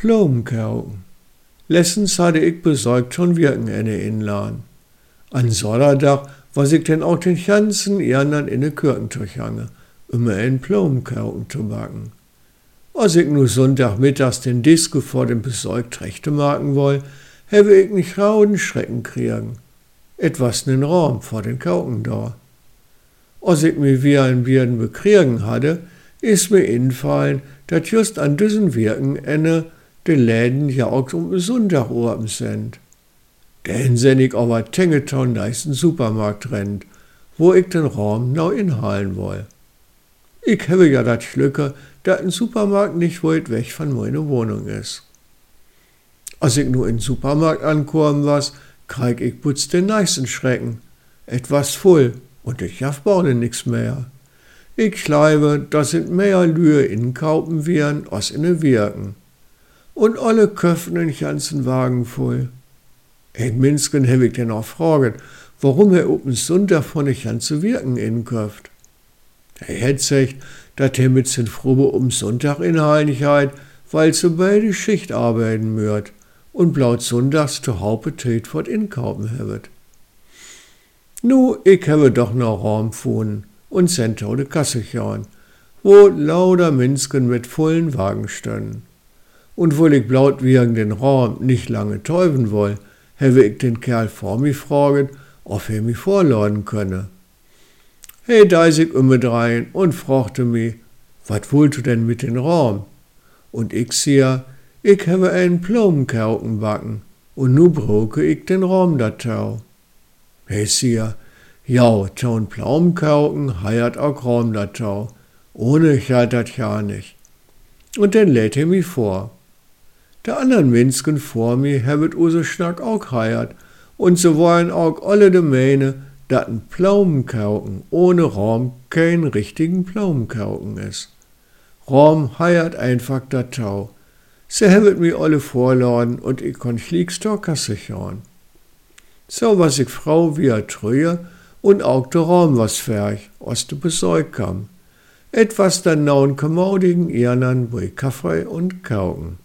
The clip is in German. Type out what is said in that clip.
Plomkauken. Lessens hatte ich besorgt schon wirken eine Inlan. An Sonntag was ich denn auch den ganzen Jahren in de Kirchentuch hange, immer ein Plomkauken zu backen. Als ich nu Sonntagmittags den Disco vor dem Besorgt rechte machen woll, habe ich nicht rauden Schrecken kriegen. Etwas nen Raum vor den Kauken da. Als ich mir wie ein Wirden bekriegen hatte, ist mir infallen, dat just an diesen Wirken enne de Läden ja auch um Sonntag oben sind. Den sen ich aber Tengeton nächsten Supermarkt rennt, wo ich den Raum neu inhalen woll. Ich habe ja dat Schlücke, dat ein Supermarkt nicht weit weg von meiner Wohnung ist. Als ich nur in den Supermarkt ankommen was, krieg ich putz den nächsten Schrecken. Etwas voll und ich hab baune nix mehr. Ich schleibe, dass sind mehr Lühe in Kaupen wären, als in den Wirken. Und alle Köpfen den ganzen Wagen voll. In Minsken habe ich den auch fragen, warum er oben Sonntag von den ganzen Wirken inköpft. Er hätt sich, dass er mit sin Frube um Sonntag in Heiligkeit, weil zu beide Schicht arbeiten mürt und blaut Sonntags zu Hauptät fort inkaufen habet. Nu, ich habe doch noch Raum gefunden und sind de Kasse gehauen, wo lauter Minsken mit vollen Wagen standen. Und wo ich blaut wegen den Raum nicht lange täuben woll, habe ich den Kerl vor mir fragen, ob er mich vorladen könne. Ich immer drein und fragte mich, was wollt du denn mit den Raum? Und ich sehe, ich habe einen Plomenkauken backen und nu brauche ich den Raum datau. Hey, sehe, ja, taun Plomenkauken heiert auch Raum datau. Ohne ich halt dat ja nicht. Und dann lädt er mich vor. Der anderen Menschen vor mir habet use Schnack auch heiert und so wollen auch alle de Mähne, dat ein Pflaumenkauken ohne Raum kein richtigen Pflaumenkauken is. Raum heiert einfach dat Tau. Se habet mir alle vorladen und ich kon Schliegstocker sichern. So was ich Frau wie a Trühe und auch der Raum was fertig, aus de Besäug kam. Etwas dann naun kommodigen Irnern bei Kaffee und Kauken.